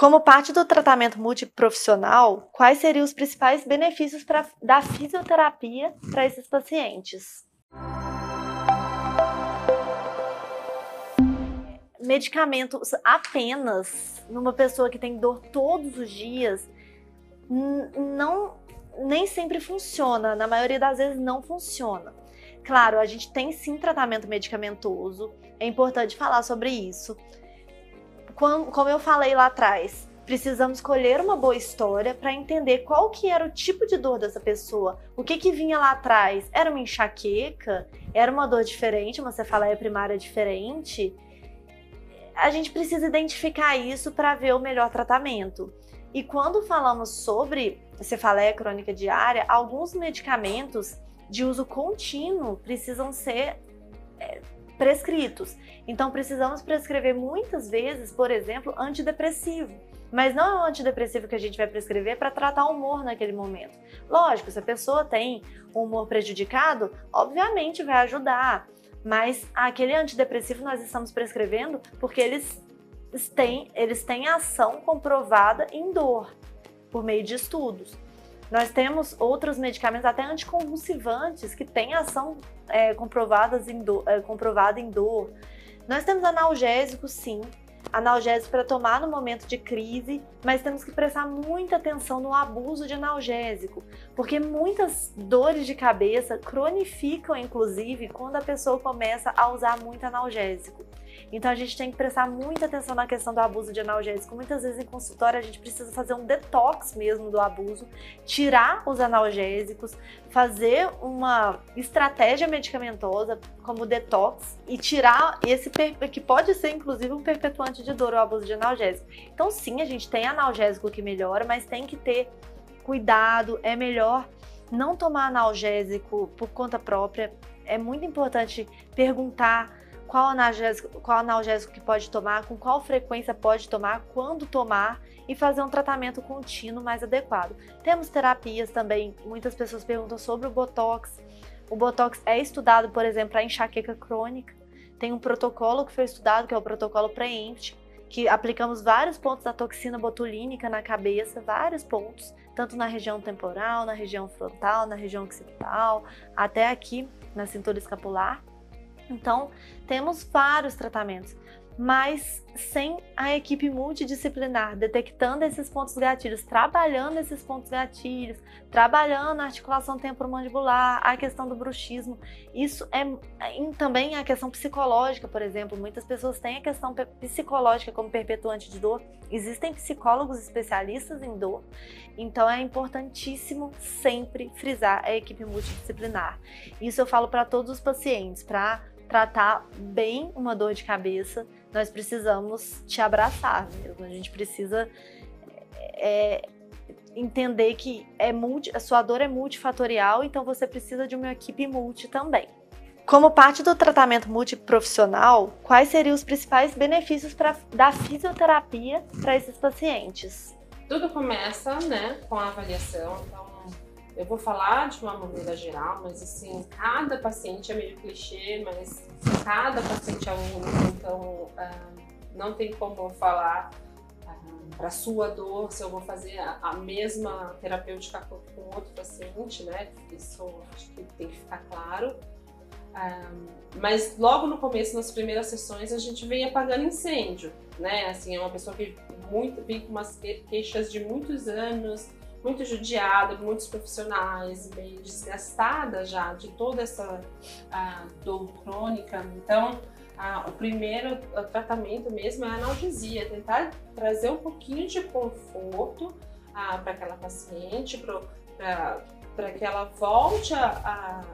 Como parte do tratamento multiprofissional, quais seriam os principais benefícios pra, da fisioterapia para esses pacientes? Medicamentos apenas numa pessoa que tem dor todos os dias não nem sempre funciona, na maioria das vezes não funciona. Claro, a gente tem sim tratamento medicamentoso, é importante falar sobre isso. Como eu falei lá atrás, precisamos escolher uma boa história para entender qual que era o tipo de dor dessa pessoa, o que que vinha lá atrás, era uma enxaqueca, era uma dor diferente, uma cefaleia primária diferente. A gente precisa identificar isso para ver o melhor tratamento. E quando falamos sobre cefaleia crônica diária, alguns medicamentos de uso contínuo precisam ser é, prescritos. Então, precisamos prescrever muitas vezes, por exemplo, antidepressivo. Mas não é o antidepressivo que a gente vai prescrever para tratar o humor naquele momento. Lógico, se a pessoa tem um humor prejudicado, obviamente vai ajudar. Mas aquele antidepressivo nós estamos prescrevendo porque eles têm, eles têm ação comprovada em dor, por meio de estudos. Nós temos outros medicamentos, até anticonvulsivantes, que têm ação é, comprovadas em do, é, comprovada em dor. Nós temos analgésicos, sim, analgésicos para tomar no momento de crise, mas temos que prestar muita atenção no abuso de analgésico, porque muitas dores de cabeça cronificam, inclusive, quando a pessoa começa a usar muito analgésico. Então a gente tem que prestar muita atenção na questão do abuso de analgésico. Muitas vezes em consultório a gente precisa fazer um detox mesmo do abuso, tirar os analgésicos, fazer uma estratégia medicamentosa como detox e tirar esse que pode ser inclusive um perpetuante de dor o abuso de analgésico. Então sim, a gente tem analgésico que melhora, mas tem que ter cuidado, é melhor não tomar analgésico por conta própria. É muito importante perguntar qual analgésico, qual analgésico que pode tomar, com qual frequência pode tomar, quando tomar e fazer um tratamento contínuo mais adequado. Temos terapias também, muitas pessoas perguntam sobre o Botox. O Botox é estudado, por exemplo, para enxaqueca crônica. Tem um protocolo que foi estudado, que é o protocolo pré-empt, que aplicamos vários pontos da toxina botulínica na cabeça, vários pontos, tanto na região temporal, na região frontal, na região occipital, até aqui na cintura escapular. Então, temos vários tratamentos, mas sem a equipe multidisciplinar detectando esses pontos gatilhos, trabalhando esses pontos gatilhos, trabalhando a articulação temporomandibular, a questão do bruxismo. Isso é também a questão psicológica, por exemplo. Muitas pessoas têm a questão psicológica como perpetuante de dor. Existem psicólogos especialistas em dor, então é importantíssimo sempre frisar a equipe multidisciplinar. Isso eu falo para todos os pacientes, para tratar bem uma dor de cabeça, nós precisamos te abraçar mesmo. A gente precisa é, entender que é multi, a sua dor é multifatorial, então você precisa de uma equipe multi também. Como parte do tratamento multiprofissional, quais seriam os principais benefícios pra, da fisioterapia para esses pacientes? Tudo começa né, com a avaliação. Então, eu vou falar de uma maneira geral, mas assim, cada paciente é meio clichê, mas cada paciente é único, então ah, não tem como eu falar ah, para sua dor se eu vou fazer a, a mesma terapêutica com, com outro paciente, né? Isso acho que tem que ficar claro. Ah, mas logo no começo, nas primeiras sessões, a gente vem apagando incêndio, né? Assim, é uma pessoa que muito, vem com umas queixas de muitos anos, muito judiada, muitos profissionais, meio desgastada já de toda essa dor crônica. Então, o primeiro tratamento mesmo é a analgesia, tentar trazer um pouquinho de conforto para aquela paciente, para que ela volte a,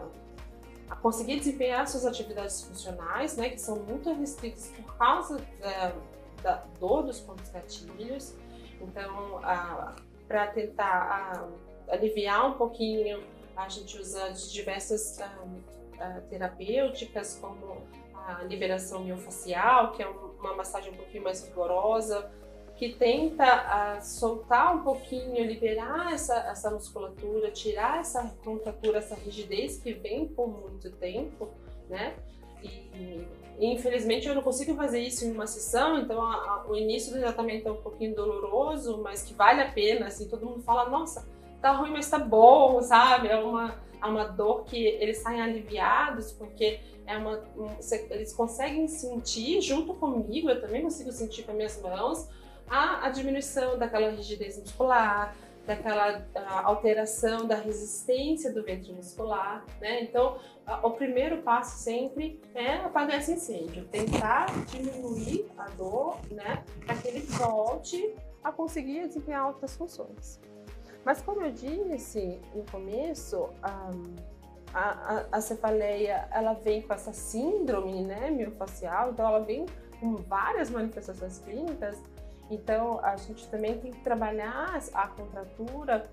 a, conseguir desempenhar suas atividades funcionais, né, que são muito restritas por causa da, da dor dos pontos gatilhos. Então, a, para tentar uh, aliviar um pouquinho. A gente usa diversas uh, terapêuticas, como a liberação miofacial, que é uma massagem um pouquinho mais rigorosa, que tenta soltar um pouquinho, liberar essa, essa musculatura, tirar essa contratura, essa rigidez que vem por muito tempo, né? Infelizmente eu não consigo fazer isso em uma sessão, então a, a, o início do tratamento é um pouquinho doloroso, mas que vale a pena, assim, todo mundo fala, nossa, tá ruim, mas tá bom, sabe? É uma, é uma dor que eles saem aliviados, porque é uma, um, eles conseguem sentir junto comigo, eu também consigo sentir com as minhas mãos, a, a diminuição daquela rigidez muscular, daquela alteração da resistência do ventre muscular, né? Então, a, o primeiro passo sempre é apagar esse incêndio, tentar diminuir a dor, né? Para que ele volte a conseguir desempenhar outras funções. Mas como eu disse no começo, a, a, a cefaleia ela vem com essa síndrome, né, miofacial, então ela vem com várias manifestações clínicas então, a gente também tem que trabalhar a contratura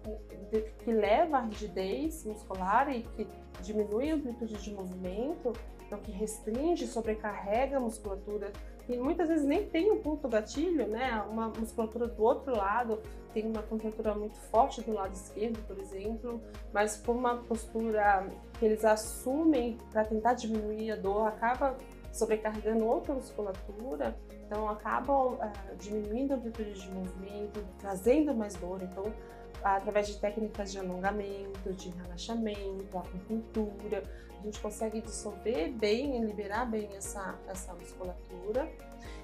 que leva à rigidez muscular e que diminui a amplitude de movimento, então que restringe, sobrecarrega a musculatura, e muitas vezes nem tem um ponto gatilho, né? Uma musculatura do outro lado tem uma contratura muito forte do lado esquerdo, por exemplo, mas por uma postura que eles assumem para tentar diminuir a dor, acaba sobrecarregando outra musculatura, então acabam uh, diminuindo a amplitude de movimento, trazendo mais dor. Então, através de técnicas de alongamento, de relaxamento, acupuntura, a gente consegue dissolver bem e liberar bem essa, essa musculatura.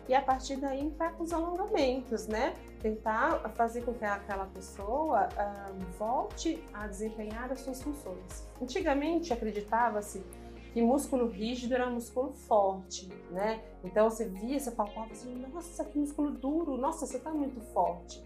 E a partir daí entrar com os alongamentos, né? Tentar fazer com que aquela pessoa uh, volte a desempenhar as suas funções. Antigamente acreditava-se que músculo rígido era músculo forte, né? Então você via, você palpava assim, nossa, que músculo duro, nossa, você está muito forte.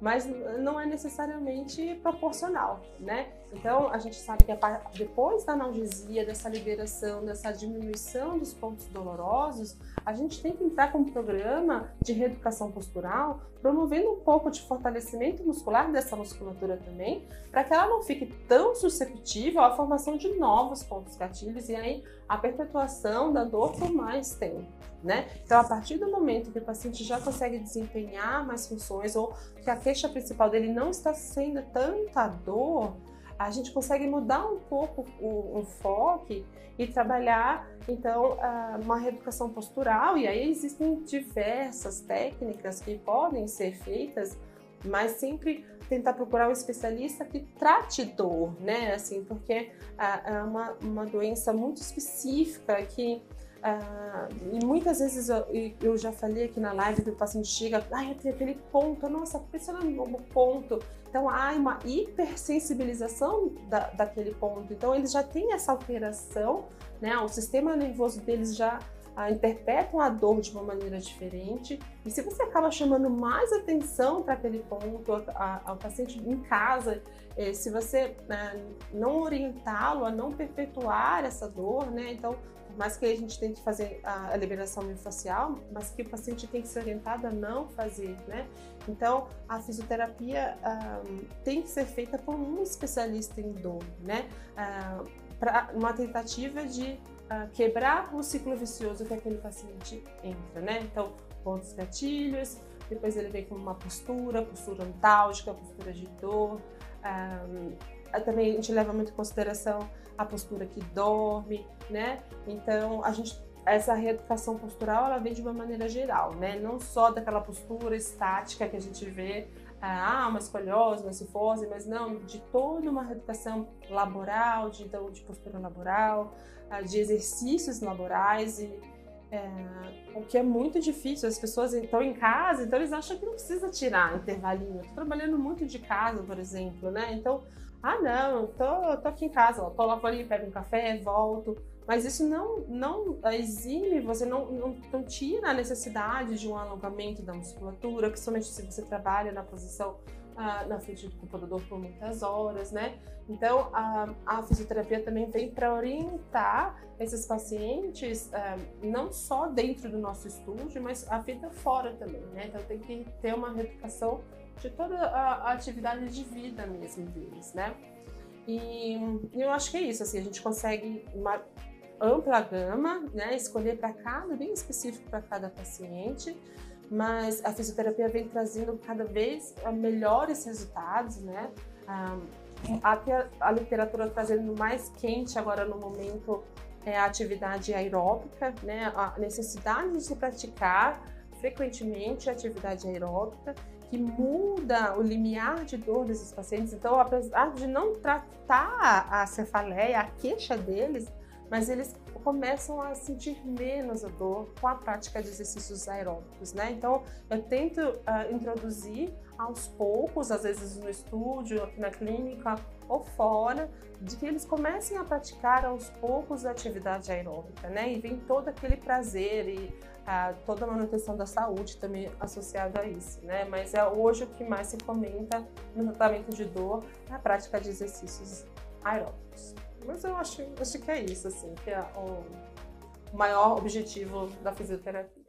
Mas não é necessariamente proporcional, né? Então a gente sabe que depois da analgesia, dessa liberação, dessa diminuição dos pontos dolorosos, a gente tem que entrar com um programa de reeducação postural, promovendo um pouco de fortalecimento muscular dessa musculatura também, para que ela não fique tão susceptível à formação de novos pontos gatilhos e aí a perpetuação da dor por mais tempo. Né? Então, a partir do momento que o paciente já consegue desempenhar mais funções ou que a queixa principal dele não está sendo tanta dor, a gente consegue mudar um pouco o, foco e trabalhar, então, uma reeducação postural. E aí existem diversas técnicas que podem ser feitas, mas sempre tentar procurar um especialista que trate dor, né? Assim, porque é uma, uma doença muito específica que ah, e muitas vezes eu, eu, já falei aqui na live que o paciente chega, ai, tenho aquele ponto, nossa, pensa no ponto. Então há uma hipersensibilização da, daquele ponto. Então eles já têm essa alteração, né? O sistema nervoso deles já ah, interpretam a dor de uma maneira diferente. E se você acaba chamando mais atenção para aquele ponto, ao paciente em casa, eh, se você né, não orientá-lo a não perpetuar essa dor, né? Então por mais que a gente tente fazer a, liberação miofascial, mas que o paciente tem que ser orientado a não fazer, né? Então, a fisioterapia um, tem que ser feita por um especialista em dor, né? Uh, uma tentativa de uh, quebrar o ciclo vicioso que aquele paciente entra, né? Então, pontos gatilhos, depois ele vem com uma postura, postura antálgica, postura de dor. Um, também a gente leva muito em consideração a postura que dorme, né? Então, a gente essa reeducação postural ela vem de uma maneira geral, né? Não só daquela postura estática que a gente vê, ah, uma escoliose, uma cifose, mas não, de toda uma reeducação laboral, de, então, de postura laboral, ah, de exercícios laborais e é, o que é muito difícil, as pessoas estão em casa, então eles acham que não precisa tirar intervalinho. Tô trabalhando muito de casa, por exemplo, né? Então ah, não, tô, tô aqui em casa, ó, lá fora, pego um café, volto. Mas isso não, não exime, você não, não, não tira a necessidade de um alongamento da musculatura, principalmente se você trabalha na posição ah, na frente do computador por muitas horas, né? Então, a, a fisioterapia também vem para orientar esses pacientes, ah, não só dentro do nosso estúdio, mas a vida fora também, né? Então, tem que ter uma reeducação de toda a, a atividade de vida mesmo deles, né? E eu acho que é isso, assim, a gente consegue uma ampla gama, né? Escolher para cada, bem específico para cada paciente, mas a fisioterapia vem trazendo cada vez ah, melhores resultados, né? Até a literatura trazendo mais quente agora no momento é a atividade aeróbica, né? A necessidade de se praticar frequentemente a atividade aeróbica que muda o limiar de dor desses pacientes. Então, apesar de não tratar a cefaleia, a queixa deles, mas eles começam a sentir menos a dor com a prática de exercícios aeróbicos, né? Então, eu tento uh, introduzir aos poucos, às vezes no estúdio, aqui na clínica ou fora, de que eles comecem a praticar aos poucos a atividade aeróbica, né? E vem todo aquele prazer e uh, toda a manutenção da saúde também associada a isso, né? Mas é hoje o que mais se comenta no tratamento de dor é a prática de exercícios aeróbicos. Mas eu acho, acho que é isso, assim, que é o maior objetivo da fisioterapia.